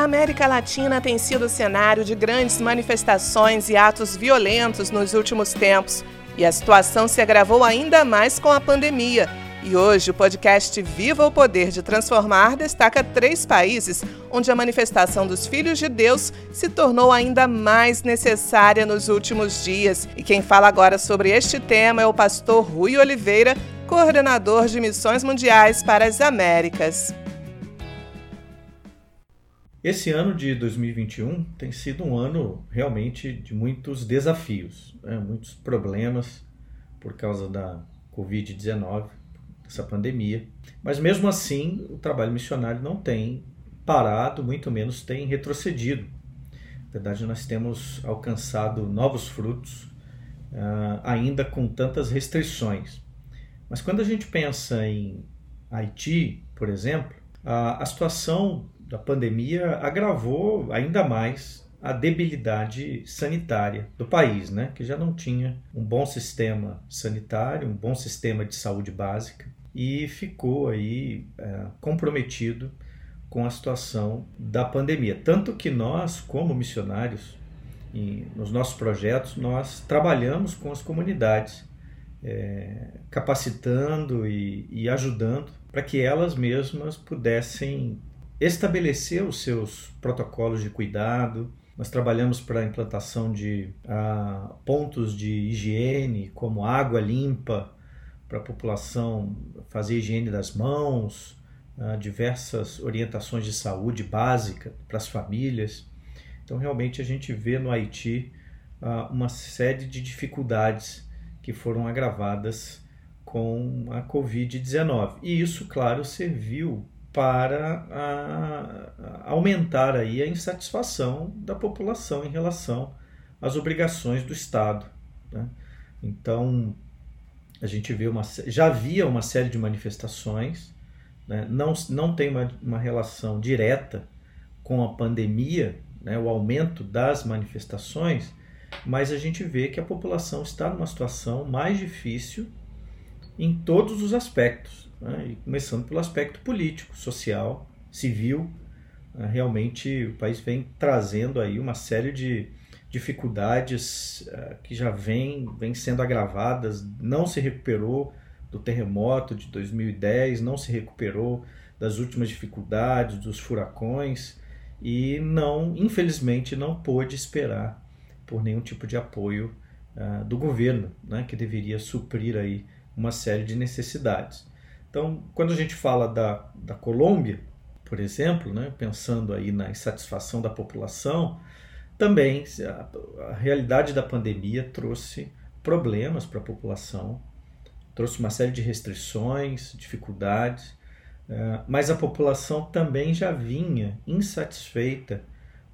A América Latina tem sido cenário de grandes manifestações e atos violentos nos últimos tempos, e a situação se agravou ainda mais com a pandemia. E hoje o podcast Viva o Poder de Transformar destaca três países onde a manifestação dos Filhos de Deus se tornou ainda mais necessária nos últimos dias. E quem fala agora sobre este tema é o pastor Rui Oliveira, coordenador de missões mundiais para as Américas. Esse ano de 2021 tem sido um ano realmente de muitos desafios, né? muitos problemas por causa da Covid-19, essa pandemia. Mas mesmo assim, o trabalho missionário não tem parado, muito menos tem retrocedido. Na verdade, nós temos alcançado novos frutos, uh, ainda com tantas restrições. Mas quando a gente pensa em Haiti, por exemplo, a, a situação da pandemia agravou ainda mais a debilidade sanitária do país, né? que já não tinha um bom sistema sanitário, um bom sistema de saúde básica e ficou aí é, comprometido com a situação da pandemia. Tanto que nós, como missionários, e nos nossos projetos, nós trabalhamos com as comunidades, é, capacitando e, e ajudando para que elas mesmas pudessem estabelecer os seus protocolos de cuidado. Nós trabalhamos para a implantação de ah, pontos de higiene, como água limpa, para a população fazer higiene das mãos, ah, diversas orientações de saúde básica para as famílias. Então, realmente, a gente vê no Haiti ah, uma série de dificuldades que foram agravadas com a Covid-19. E isso, claro, serviu para a, aumentar aí a insatisfação da população em relação às obrigações do Estado. Né? Então, a gente vê uma, já havia uma série de manifestações, né? não, não tem uma, uma relação direta com a pandemia, né? o aumento das manifestações, mas a gente vê que a população está numa situação mais difícil em todos os aspectos né? começando pelo aspecto político, social, civil. Né? Realmente o país vem trazendo aí uma série de dificuldades uh, que já vêm vem sendo agravadas, não se recuperou do terremoto de 2010, não se recuperou das últimas dificuldades, dos furacões e não, infelizmente, não pôde esperar por nenhum tipo de apoio uh, do governo, né, que deveria suprir aí uma série de necessidades. Então, quando a gente fala da, da Colômbia, por exemplo, né, pensando aí na insatisfação da população, também a, a realidade da pandemia trouxe problemas para a população, trouxe uma série de restrições, dificuldades, uh, mas a população também já vinha insatisfeita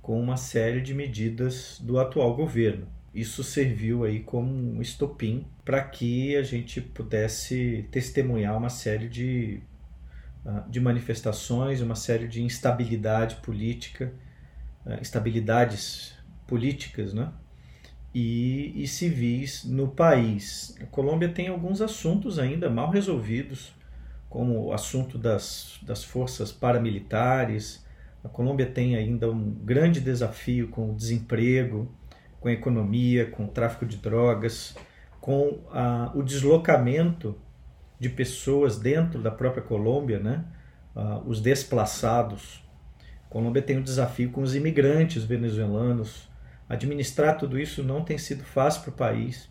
com uma série de medidas do atual governo isso serviu aí como um estopim para que a gente pudesse testemunhar uma série de, ah, de manifestações, uma série de instabilidade política, ah, instabilidades políticas né? e, e civis no país. A Colômbia tem alguns assuntos ainda mal resolvidos, como o assunto das, das forças paramilitares. A Colômbia tem ainda um grande desafio com o desemprego, com a economia, com o tráfico de drogas, com a, o deslocamento de pessoas dentro da própria Colômbia, né? Uh, os desplaçados. A Colômbia tem um desafio com os imigrantes venezuelanos. Administrar tudo isso não tem sido fácil para o país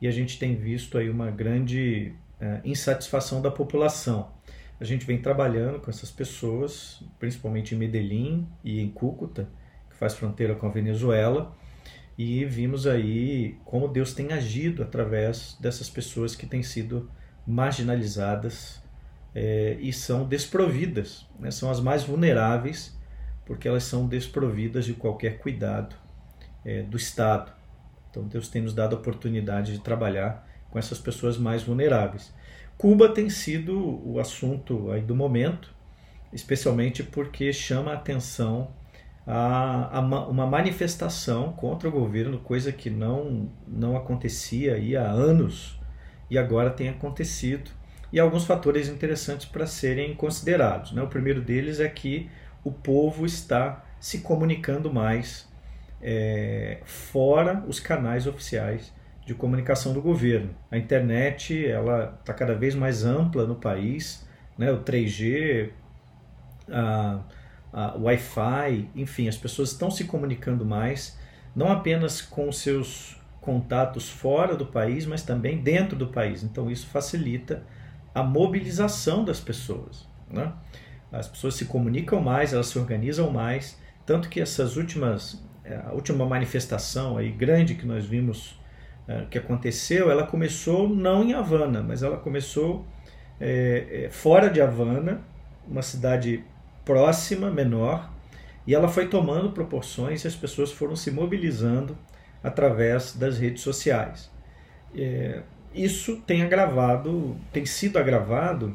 e a gente tem visto aí uma grande uh, insatisfação da população. A gente vem trabalhando com essas pessoas, principalmente em Medellín e em Cúcuta, que faz fronteira com a Venezuela, e vimos aí como Deus tem agido através dessas pessoas que têm sido marginalizadas é, e são desprovidas, né? são as mais vulneráveis porque elas são desprovidas de qualquer cuidado é, do Estado. Então Deus tem nos dado a oportunidade de trabalhar com essas pessoas mais vulneráveis. Cuba tem sido o assunto aí do momento, especialmente porque chama a atenção a, a, uma manifestação contra o governo, coisa que não, não acontecia aí há anos e agora tem acontecido. E alguns fatores interessantes para serem considerados. Né? O primeiro deles é que o povo está se comunicando mais é, fora os canais oficiais de comunicação do governo. A internet ela está cada vez mais ampla no país, né? o 3G, a, Wi-Fi, enfim, as pessoas estão se comunicando mais, não apenas com seus contatos fora do país, mas também dentro do país. Então isso facilita a mobilização das pessoas. Né? As pessoas se comunicam mais, elas se organizam mais, tanto que essas últimas, é, a última manifestação aí grande que nós vimos é, que aconteceu, ela começou não em Havana, mas ela começou é, fora de Havana, uma cidade próxima, menor, e ela foi tomando proporções e as pessoas foram se mobilizando através das redes sociais. É, isso tem agravado, tem sido agravado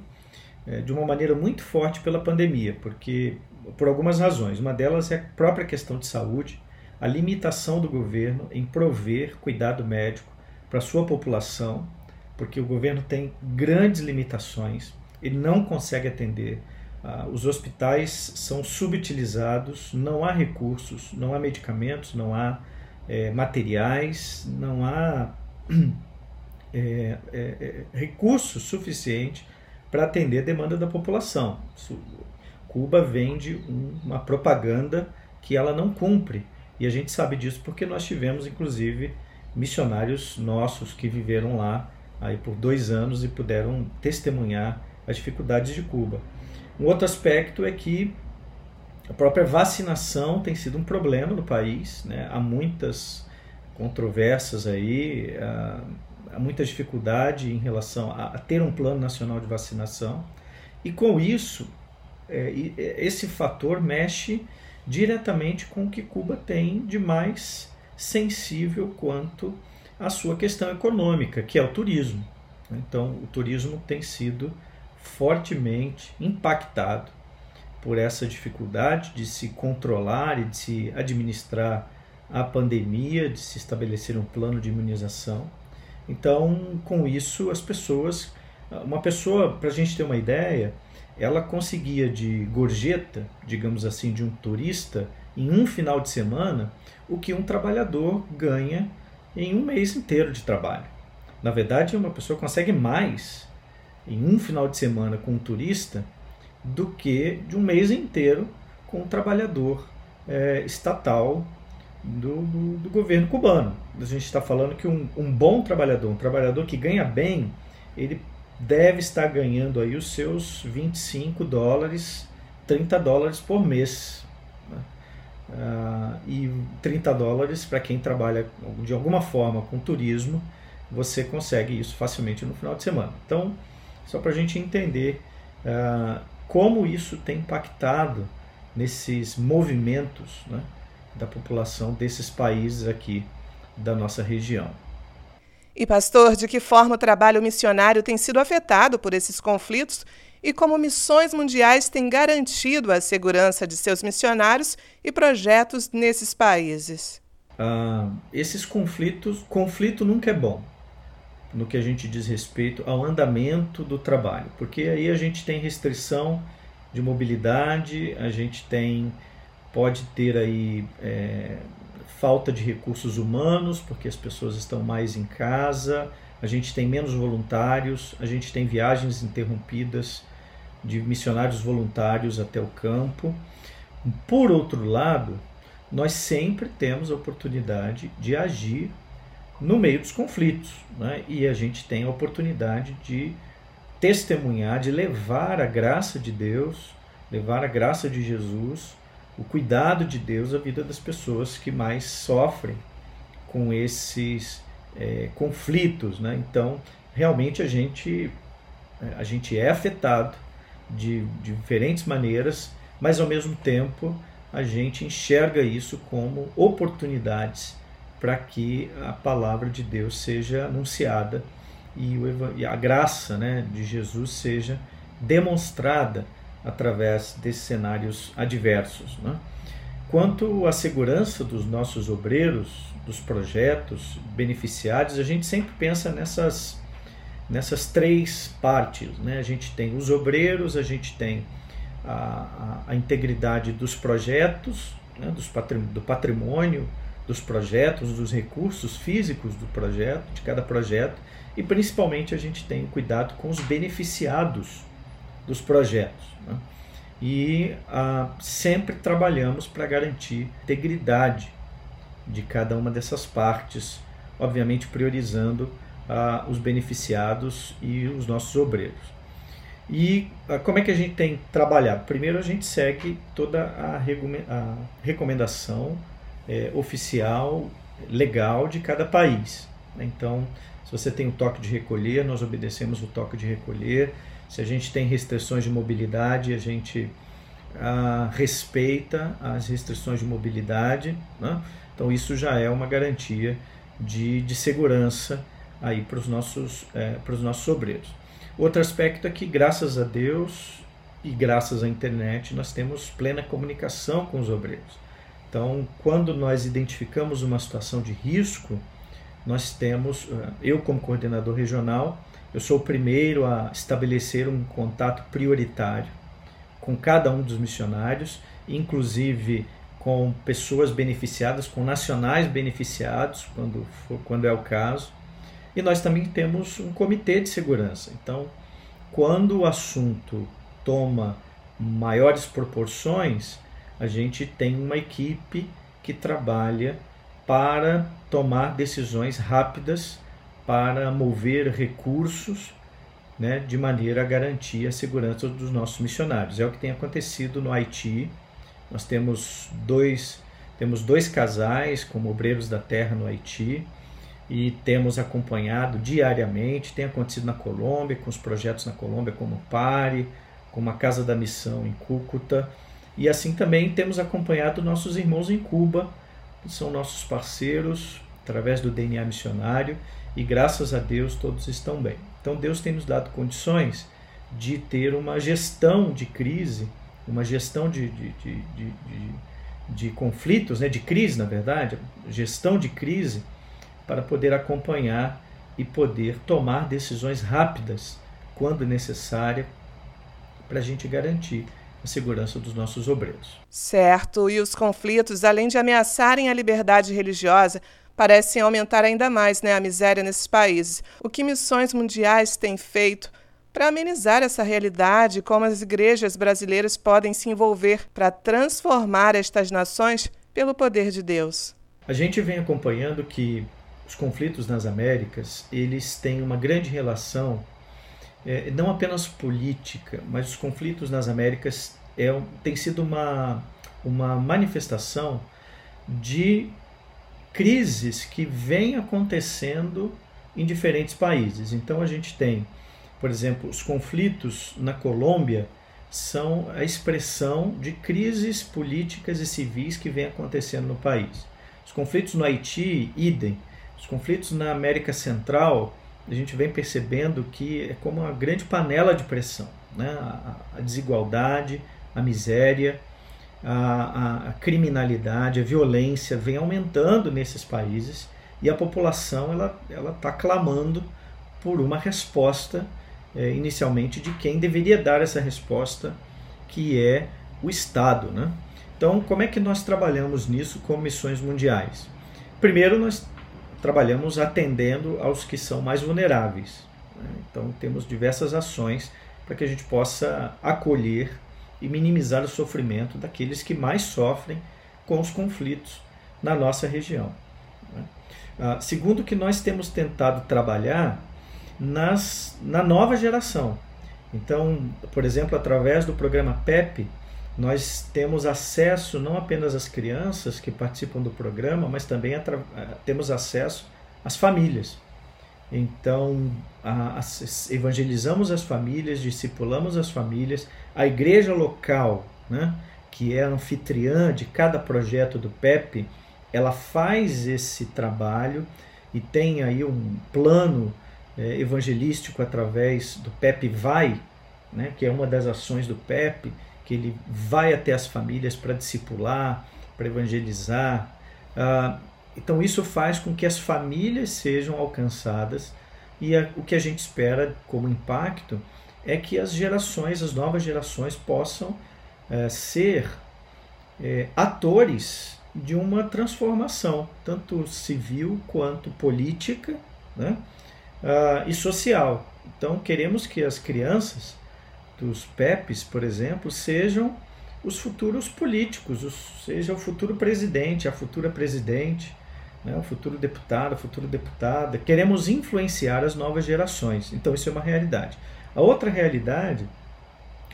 é, de uma maneira muito forte pela pandemia, porque por algumas razões. Uma delas é a própria questão de saúde, a limitação do governo em prover cuidado médico para sua população, porque o governo tem grandes limitações, ele não consegue atender. Ah, os hospitais são subutilizados, não há recursos, não há medicamentos, não há é, materiais, não há é, é, recursos suficientes para atender a demanda da população. Cuba vende uma propaganda que ela não cumpre. E a gente sabe disso porque nós tivemos, inclusive, missionários nossos que viveram lá aí por dois anos e puderam testemunhar as dificuldades de Cuba. Um outro aspecto é que a própria vacinação tem sido um problema no país. Né? Há muitas controvérsias aí, há muita dificuldade em relação a, ter um plano nacional de vacinação. E com isso, é, esse fator mexe diretamente com o que Cuba tem de mais sensível quanto à sua questão econômica, que é o turismo. Então, o turismo tem sido fortemente impactado por essa dificuldade de se controlar e de se administrar a pandemia, de se estabelecer um plano de imunização. Então, com isso, as pessoas, uma pessoa, para a gente ter uma ideia, ela conseguia de gorjeta, digamos assim, de um turista, em um final de semana, o que um trabalhador ganha em um mês inteiro de trabalho. Na verdade, uma pessoa consegue mais em um final de semana com um turista do que de um mês inteiro com um trabalhador é, estatal do, do, do, governo cubano. A gente está falando que um, um bom trabalhador, um trabalhador que ganha bem, ele deve estar ganhando aí os seus 25 dólares, 30 dólares por mês. Né? Uh, e 30 dólares para quem trabalha de alguma forma com turismo, você consegue isso facilmente no final de semana. Então, só para a gente entender uh, como isso tem impactado nesses movimentos né, da população desses países aqui da nossa região. E, pastor, de que forma o trabalho missionário tem sido afetado por esses conflitos e como missões mundiais têm garantido a segurança de seus missionários e projetos nesses países? Ah, esses conflitos, conflito nunca é bom no que a gente diz respeito ao andamento do trabalho, porque aí a gente tem restrição de mobilidade, a gente tem pode ter aí é, falta de recursos humanos, porque as pessoas estão mais em casa, a gente tem menos voluntários, a gente tem viagens interrompidas de missionários voluntários até o campo. Por outro lado, nós sempre temos a oportunidade de agir no meio dos conflitos, né? e a gente tem a oportunidade de testemunhar, de levar a graça de Deus, levar a graça de Jesus o cuidado de Deus à vida das pessoas que mais sofrem com esses é, conflitos. Né? Então, realmente a gente, a gente é afetado de, de diferentes maneiras, mas ao mesmo tempo a gente enxerga isso como oportunidades para que a palavra de Deus seja anunciada e, a graça né, de Jesus seja demonstrada através desses cenários adversos. Né? Quanto à segurança dos nossos obreiros, dos projetos beneficiados, a gente sempre pensa nessas, nessas três partes. Né? A gente tem os obreiros, a gente tem a, a, a integridade dos projetos né, do patrimônio, dos projetos, dos recursos físicos do projeto, de cada projeto, e principalmente a gente tem cuidado com os beneficiados dos projetos. Né? E ah, sempre trabalhamos para garantir integridade de cada uma dessas partes, obviamente priorizando ah, os beneficiados e os nossos obreiros. E ah, como é que a gente tem trabalhado? Primeiro, a gente segue toda a, a recomendação é, oficial, legal de cada país. Né? Então, se você tem o toque de recolher, nós obedecemos o toque de recolher. Se a gente tem restrições de mobilidade, a gente ah, respeita as restrições de mobilidade. Né? Então, isso já é uma garantia de, de segurança aí para os nossos, é, nossos obreiros. Outro aspecto é que, graças a Deus e graças à internet, nós temos plena comunicação com os obreiros. Então, quando nós identificamos uma situação de risco, nós temos, eh, eu como coordenador regional, eu sou o primeiro a estabelecer um contato prioritário com cada um dos missionários, inclusive com pessoas beneficiadas, com nacionais beneficiados, quando, for, quando é o caso, e nós também temos um comitê de segurança. Então, quando o assunto toma maiores proporções, a gente tem uma equipe que trabalha para tomar decisões rápidas, para mover recursos né, de maneira a garantir a segurança dos nossos missionários. É o que tem acontecido no Haiti. Nós temos dois, temos dois casais como obreiros da terra no Haiti e temos acompanhado diariamente, tem acontecido na Colômbia, com os projetos na Colômbia, como Pare, como a Casa da Missão em Cúcuta, e assim também temos acompanhado nossos irmãos em Cuba, que são nossos parceiros através do DNA missionário, e graças a Deus todos estão bem. Então Deus tem nos dado condições de ter uma gestão de crise, uma gestão de, de, de, de, de conflitos, né, de crise na verdade, gestão de crise para poder acompanhar e poder tomar decisões rápidas quando necessária para a gente garantir a segurança dos nossos obreiros. Certo, e os conflitos, além de ameaçarem a liberdade religiosa, parecem aumentar ainda mais né, a miséria nesses países. O que missões mundiais têm feito para amenizar essa realidade, como as igrejas brasileiras podem se envolver para transformar estas nações pelo poder de Deus? A gente vem acompanhando que os conflitos nas Américas, eles têm uma grande relação, é, não apenas política, mas os conflitos nas Américas é, tem sido uma, uma manifestação de crises que vêm acontecendo em diferentes países. Então a gente tem, por exemplo, os conflitos na Colômbia são a expressão de crises políticas e civis que vêm acontecendo no país. Os conflitos no Haiti, idem. Os conflitos na América Central, a gente vem percebendo que é como uma grande panela de pressão. Né? A, desigualdade, a miséria, a, a, criminalidade, a violência vem aumentando nesses países e a população ela ela está clamando por uma resposta é, inicialmente de quem deveria dar essa resposta, que é o Estado, né? Então, como é que nós trabalhamos nisso com missões mundiais? Primeiro, nós trabalhamos atendendo aos que são mais vulneráveis. Né? Então, temos diversas ações para que a gente possa acolher e minimizar o sofrimento daqueles que mais sofrem com os conflitos na nossa região. Né? Ah, segundo, que nós temos tentado trabalhar nas, na nova geração. Então, por exemplo, através do programa PEP, nós temos acesso não apenas às crianças que participam do programa, mas também eh, temos acesso às famílias. Então, a, a, evangelizamos as famílias, discipulamos as famílias, a igreja local, né, que é anfitriã de cada projeto do PEP, ela faz esse trabalho e tem aí um plano é, evangelístico através do PEP Vai, né, que é uma das ações do PEP, que ele vai até as famílias para discipular, para evangelizar. Ah, então isso faz com que as famílias sejam alcançadas e a, o que a gente espera como impacto é que as gerações, as novas gerações possam é, ser é, atores de uma transformação, tanto civil quanto política né? Uh, e social. Então, queremos que as crianças dos PEPs, por exemplo, sejam os futuros políticos, os, seja o futuro presidente, a futura presidente, né, o futuro deputado, a futura deputada. Queremos influenciar as novas gerações. Então, isso é uma realidade. A outra realidade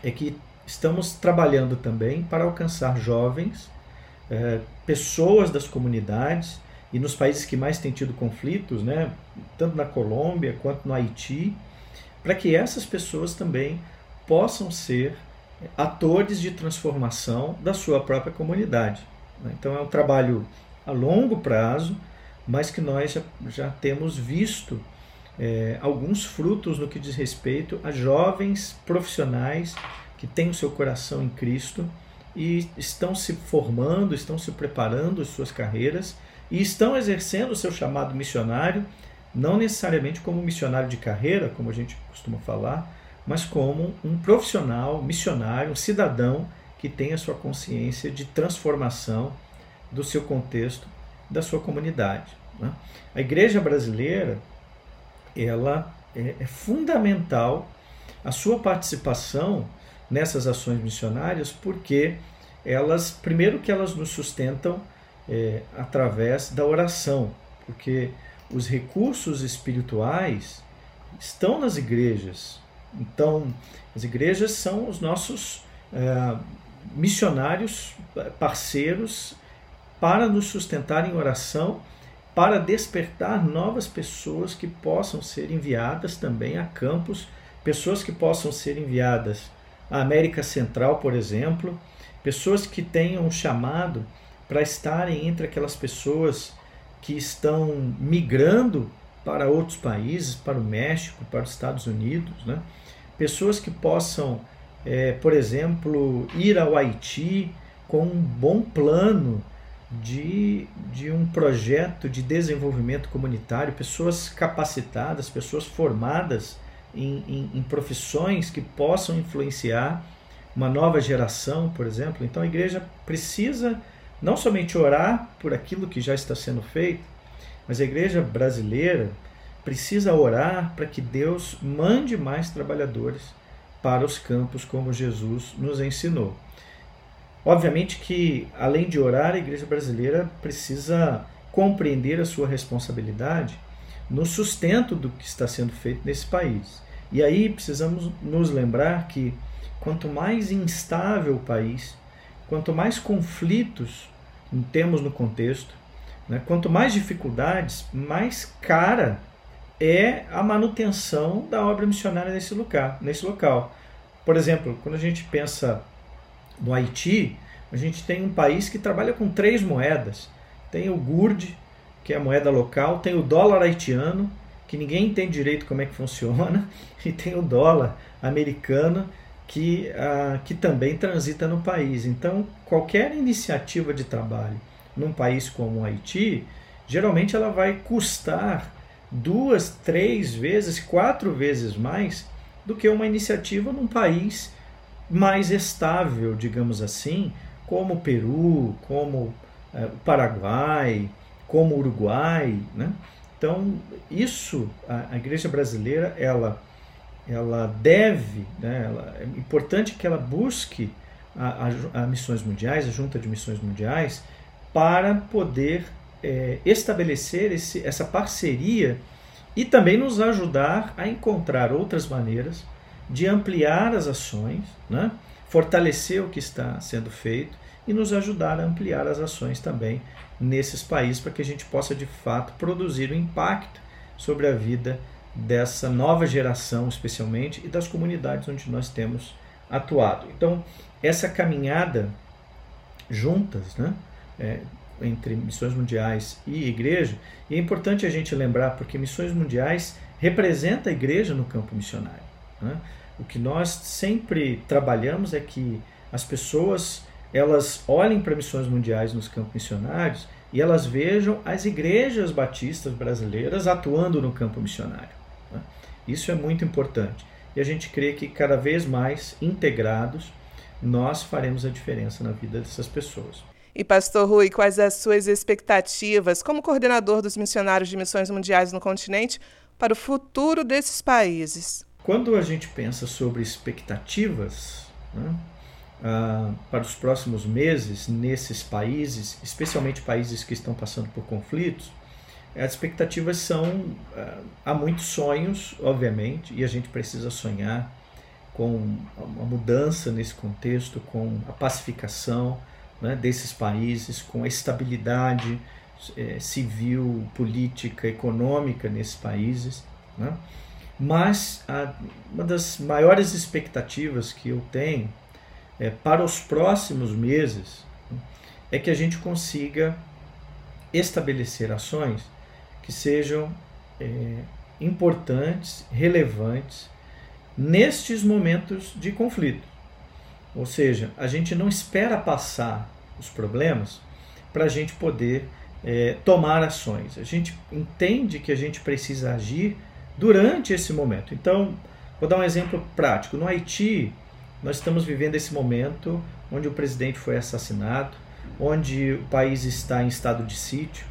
é que estamos trabalhando também para alcançar jovens, é, pessoas das comunidades e nos países que mais têm tido conflitos, né, tanto na Colômbia quanto no Haiti, para que essas pessoas também possam ser atores de transformação da sua própria comunidade. Então é um trabalho a longo prazo, mas que nós já, já temos visto é, alguns frutos no que diz respeito a jovens profissionais que têm o seu coração em Cristo e estão se formando, estão se preparando as suas carreiras e estão exercendo o seu chamado missionário, não necessariamente como missionário de carreira, como a gente costuma falar, mas como um profissional, missionário, um cidadão que tem a sua consciência de transformação do seu contexto, da sua comunidade. Né? A igreja brasileira, ela é, é fundamental a sua participação nessas ações missionárias, porque elas, primeiro que elas nos sustentam é, através da oração, porque os recursos espirituais estão nas igrejas. Então, as igrejas são os nossos é, missionários, parceiros, para nos sustentar em oração, para despertar novas pessoas que possam ser enviadas também a campos, pessoas que possam ser enviadas à América Central, por exemplo, pessoas que tenham chamado para estarem entre aquelas pessoas que estão migrando para outros países, para o México, para os Estados Unidos, né? pessoas que possam, é, por exemplo, ir ao Haiti com um bom plano de, de um projeto de desenvolvimento comunitário, pessoas capacitadas, pessoas formadas em, em, em profissões que possam influenciar uma nova geração, por exemplo. Então a igreja precisa não somente orar por aquilo que já está sendo feito, mas a igreja brasileira precisa orar para que Deus mande mais trabalhadores para os campos, como Jesus nos ensinou. Obviamente que, além de orar, a igreja brasileira precisa compreender a sua responsabilidade no sustento do que está sendo feito nesse país. E aí precisamos nos lembrar que quanto mais instável o país, quanto mais conflitos temos no contexto, né? quanto mais dificuldades, mais cara é a manutenção da obra missionária nesse lugar, nesse local. Por exemplo, quando a gente pensa no Haiti, a gente tem um país que trabalha com três moedas. Tem o GURD, que é a moeda local, tem o dólar haitiano, que ninguém entende direito como é que funciona, e tem o dólar americano, que, uh, que também transita no país. Então, qualquer iniciativa de trabalho num país como o Haiti, geralmente ela vai custar duas, três vezes, quatro vezes mais do que uma iniciativa num país mais estável, digamos assim, como o Peru, como uh, o Paraguai, como o Uruguai. Né? Então, isso, a, a igreja brasileira, ela ela deve, né, ela, é importante que ela busque a, a, a, missões mundiais, a junta de missões mundiais, para poder é, estabelecer esse, essa parceria e também nos ajudar a encontrar outras maneiras de ampliar as ações, né, fortalecer o que está sendo feito e nos ajudar a ampliar as ações também nesses países para que a gente possa de fato produzir um impacto sobre a vida dessa nova geração, especialmente, e das comunidades onde nós temos atuado. Então, essa caminhada juntas, né, é, entre missões mundiais e igreja, e é importante a gente lembrar, porque missões mundiais representa a igreja no campo missionário. Né? O que nós sempre trabalhamos é que as pessoas elas olhem para missões mundiais nos campos missionários e elas vejam as igrejas batistas brasileiras atuando no campo missionário. Isso é muito importante. E a gente crê que cada vez mais integrados, nós faremos a diferença na vida dessas pessoas. E, Pastor Rui, quais as suas expectativas como coordenador dos missionários de missões mundiais no continente para o futuro desses países? Quando a gente pensa sobre expectativas né, ah, para os próximos meses nesses países, especialmente países que estão passando por conflitos, as expectativas são. Ah, há muitos sonhos, obviamente, e a gente precisa sonhar com a mudança nesse contexto, com a pacificação né, desses países, com a estabilidade é, civil, política, econômica nesses países. Né? Mas a, uma das maiores expectativas que eu tenho é, para os próximos meses é que a gente consiga estabelecer ações que sejam é, importantes, relevantes nestes momentos de conflito. Ou seja, a gente não espera passar os problemas para a gente poder é, tomar ações. A gente entende que a gente precisa agir durante esse momento. Então, vou dar um exemplo prático. No Haiti, nós estamos vivendo esse momento onde o presidente foi assassinado, onde o país está em estado de sítio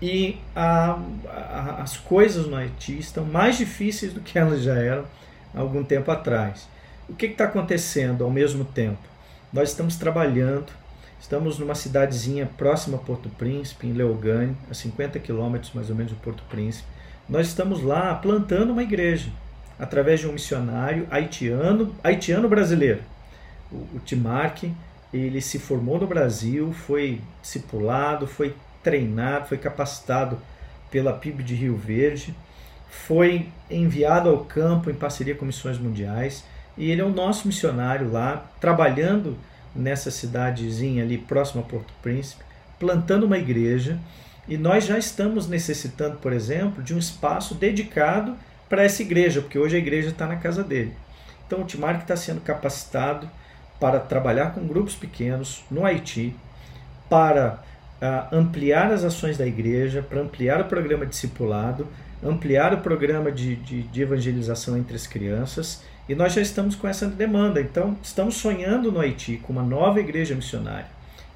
e a, a, as coisas no Haiti estão mais difíceis do que elas já eram algum tempo atrás. O que está acontecendo ao mesmo tempo? Nós estamos trabalhando, estamos numa cidadezinha próxima a Porto Príncipe, em Leogane, a 50 quilômetros mais ou menos de Porto Príncipe. Nós estamos lá plantando uma igreja, através de um missionário haitiano, haitiano brasileiro. O, o Timark, ele se formou no Brasil, foi discipulado, foi treinado, foi capacitado pela PIB de Rio Verde foi enviado ao campo em parceria com missões mundiais e ele é o nosso missionário lá, trabalhando nessa cidadezinha ali próxima a Porto Príncipe, plantando uma igreja. E nós já estamos necessitando, por exemplo, de um espaço dedicado para essa igreja, porque hoje a igreja está na casa dele. Então o Timar está sendo capacitado para trabalhar com grupos pequenos no Haiti, para uh, ampliar as ações da igreja, para ampliar o programa discipulado ampliar o programa de, de, de, evangelização entre as crianças e nós já estamos com essa demanda. Então, estamos sonhando no Haiti com uma nova igreja missionária,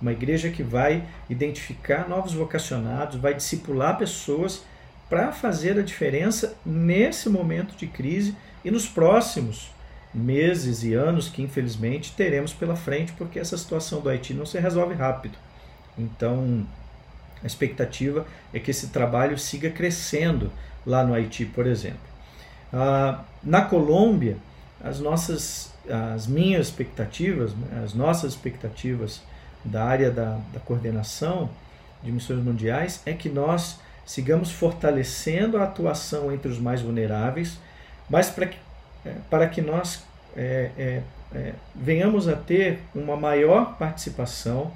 uma igreja que vai identificar novos vocacionados, vai discipular pessoas para fazer a diferença nesse momento de crise e nos próximos meses e anos que infelizmente teremos pela frente, porque essa situação do Haiti não se resolve rápido. Então, a expectativa é que esse trabalho siga crescendo lá no Haiti, por exemplo. Ah, na Colômbia, as nossas, as minhas expectativas, as nossas expectativas da área da, da coordenação de missões mundiais é que nós sigamos fortalecendo a atuação entre os mais vulneráveis, mas para que, é, para que nós é, é, é, venhamos a ter uma maior participação,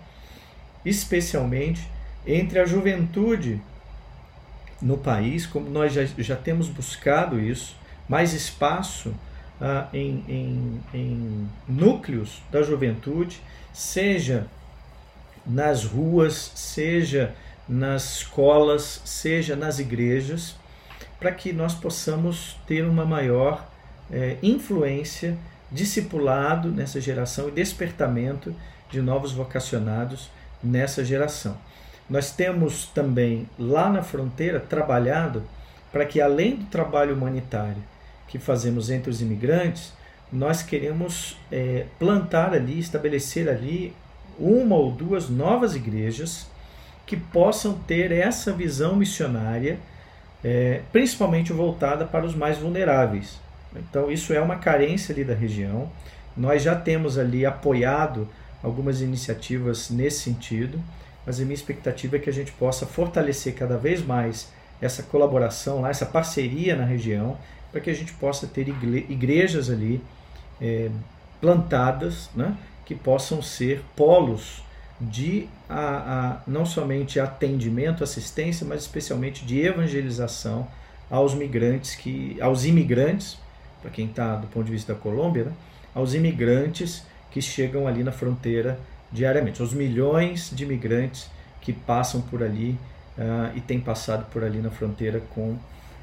especialmente entre a juventude no país, como nós já, já temos buscado isso, mais espaço ah, em, em, em núcleos da juventude, seja nas ruas, seja nas escolas, seja nas igrejas, para que nós possamos ter uma maior é, influência, discipulado nessa geração e despertamento de novos vocacionados nessa geração. Nós temos também lá na fronteira trabalhado para que, além do trabalho humanitário que fazemos entre os imigrantes, nós queremos é, plantar ali, estabelecer ali uma ou duas novas igrejas que possam ter essa visão missionária, é, principalmente voltada para os mais vulneráveis. Então, isso é uma carência ali da região. Nós já temos ali apoiado algumas iniciativas nesse sentido mas a minha expectativa é que a gente possa fortalecer cada vez mais essa colaboração lá, essa parceria na região, para que a gente possa ter igrejas ali é, plantadas, né, que possam ser polos de a, a, não somente atendimento, assistência, mas especialmente de evangelização aos migrantes que, aos imigrantes, para quem está do ponto de vista da Colômbia, né, aos imigrantes que chegam ali na fronteira diariamente. Os milhões de imigrantes que passam por ali uh, e têm passado por ali na fronteira com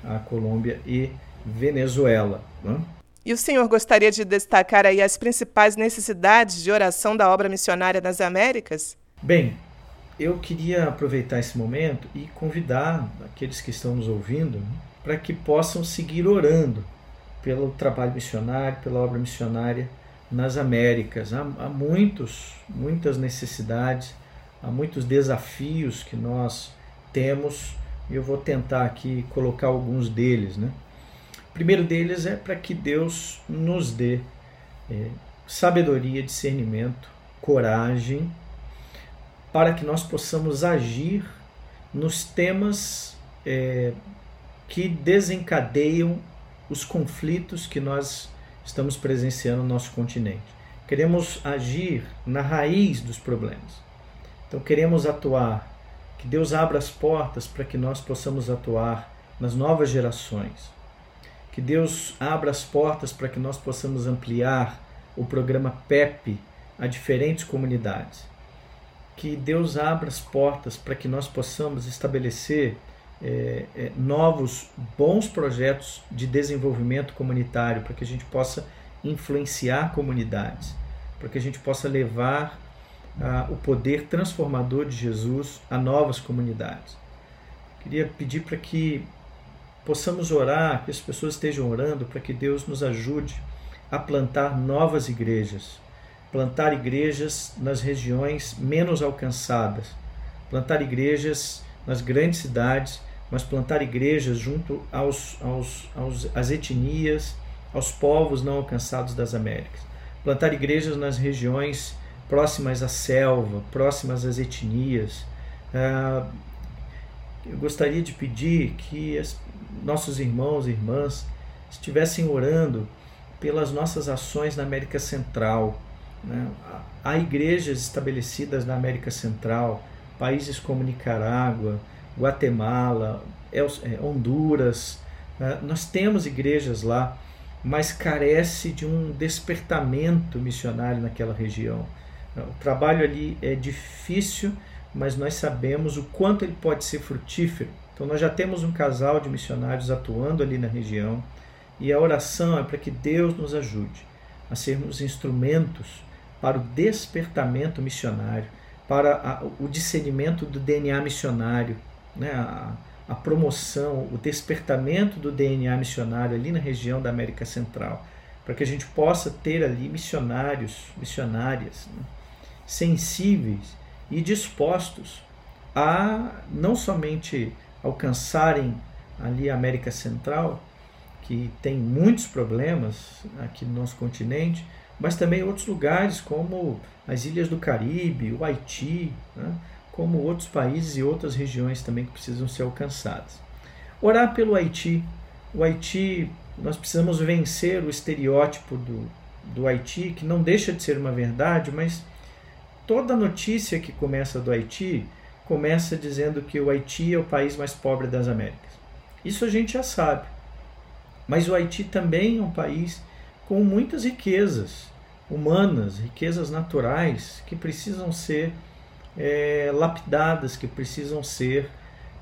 a Colômbia e Venezuela. Né? E o senhor gostaria de destacar aí as principais necessidades de oração da obra missionária nas Américas? Bem, eu queria aproveitar esse momento e convidar aqueles que estão nos ouvindo né, para que possam seguir orando pelo trabalho missionário, pela obra missionária nas Américas. Há, há muitos, muitas necessidades, há muitos desafios que nós temos eu vou tentar aqui colocar alguns deles. Né? Primeiro deles é para que Deus nos dê é, sabedoria, discernimento, coragem, para que nós possamos agir nos temas é, que desencadeiam os conflitos que nós estamos presenciando no nosso continente. Queremos agir na raiz dos problemas. Então queremos atuar, que Deus abra as portas para que nós possamos atuar nas novas gerações. Que Deus abra as portas para que nós possamos ampliar o programa PEP a diferentes comunidades. Que Deus abra as portas para que nós possamos estabelecer é, é, novos bons projetos de desenvolvimento comunitário para que a gente possa influenciar comunidades, para que a gente possa levar ah, o poder transformador de Jesus a novas comunidades. Queria pedir para que possamos orar, que as pessoas estejam orando para que Deus nos ajude a plantar novas igrejas, plantar igrejas nas regiões menos alcançadas, plantar igrejas nas grandes cidades mas plantar igrejas junto aos, aos, aos, às etnias, aos povos não alcançados das Américas. Plantar igrejas nas regiões próximas à selva, próximas às etnias. Ah, eu gostaria de pedir que as, nossos irmãos e irmãs estivessem orando pelas nossas ações na América Central. Né? Há igrejas estabelecidas na América Central, países como Nicarágua, Guatemala, é, Honduras. Né? Nós temos igrejas lá, mas carece de um despertamento missionário naquela região. O trabalho ali é difícil, mas nós sabemos o quanto ele pode ser frutífero. Então, nós já temos um casal de missionários atuando ali na região e a oração é para que Deus nos ajude a sermos instrumentos para o despertamento missionário, para o discernimento do DNA missionário, né, a, a promoção, o despertamento do DNA missionário ali na região da América Central, para que a gente possa ter ali missionários, missionárias né, sensíveis e dispostos a não somente alcançarem ali a América Central, que tem muitos problemas aqui no nosso continente, mas também outros lugares como as ilhas do Caribe, o Haiti, né? como outros países e outras regiões também que precisam ser alcançadas. Orar pelo Haiti. O Haiti, nós precisamos vencer o estereótipo do, do Haiti, que não deixa de ser uma verdade, mas toda notícia que começa do Haiti começa dizendo que o Haiti é o país mais pobre das Américas. Isso a gente já sabe. Mas o Haiti também é um país com muitas riquezas humanas, riquezas naturais que precisam ser é, lapidadas, que precisam ser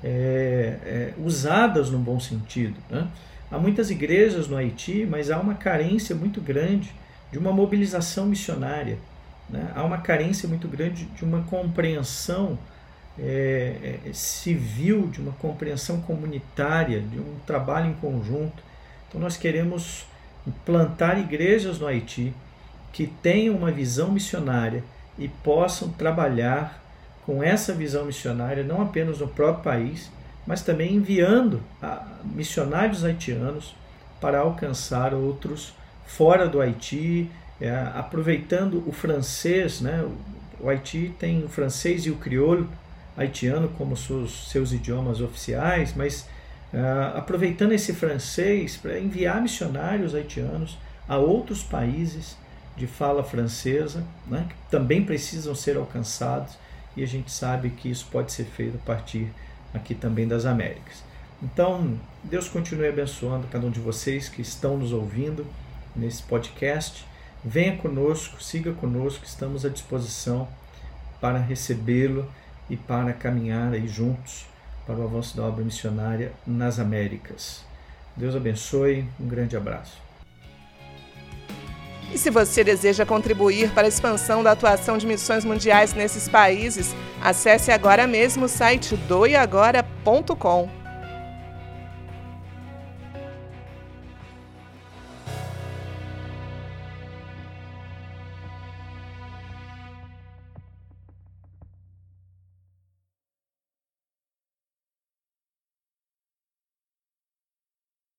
é, é, usadas no bom sentido. Né? Há muitas igrejas no Haiti, mas há uma carência muito grande de uma mobilização missionária. Né? Há uma carência muito grande de uma compreensão é, é, civil, de uma compreensão comunitária, de um trabalho em conjunto. Então, nós queremos plantar igrejas no Haiti que tenham uma visão missionária e possam trabalhar com essa visão missionária, não apenas no próprio país, mas também enviando missionários haitianos para alcançar outros fora do Haiti, é, aproveitando o francês, né? o Haiti tem o francês e o crioulo haitiano como seus, seus idiomas oficiais, mas uh, aproveitando esse francês para enviar missionários haitianos a outros países de fala francesa, né, que também precisam ser alcançados, e a gente sabe que isso pode ser feito a partir aqui também das Américas. Então, Deus continue abençoando cada um de vocês que estão nos ouvindo nesse podcast. Venha conosco, siga conosco, estamos à disposição para recebê-lo e para caminhar aí juntos para o avanço da obra missionária nas Américas. Deus abençoe, um grande abraço. E se você deseja contribuir para a expansão da atuação de missões mundiais nesses países, acesse agora mesmo o site doiagora.com.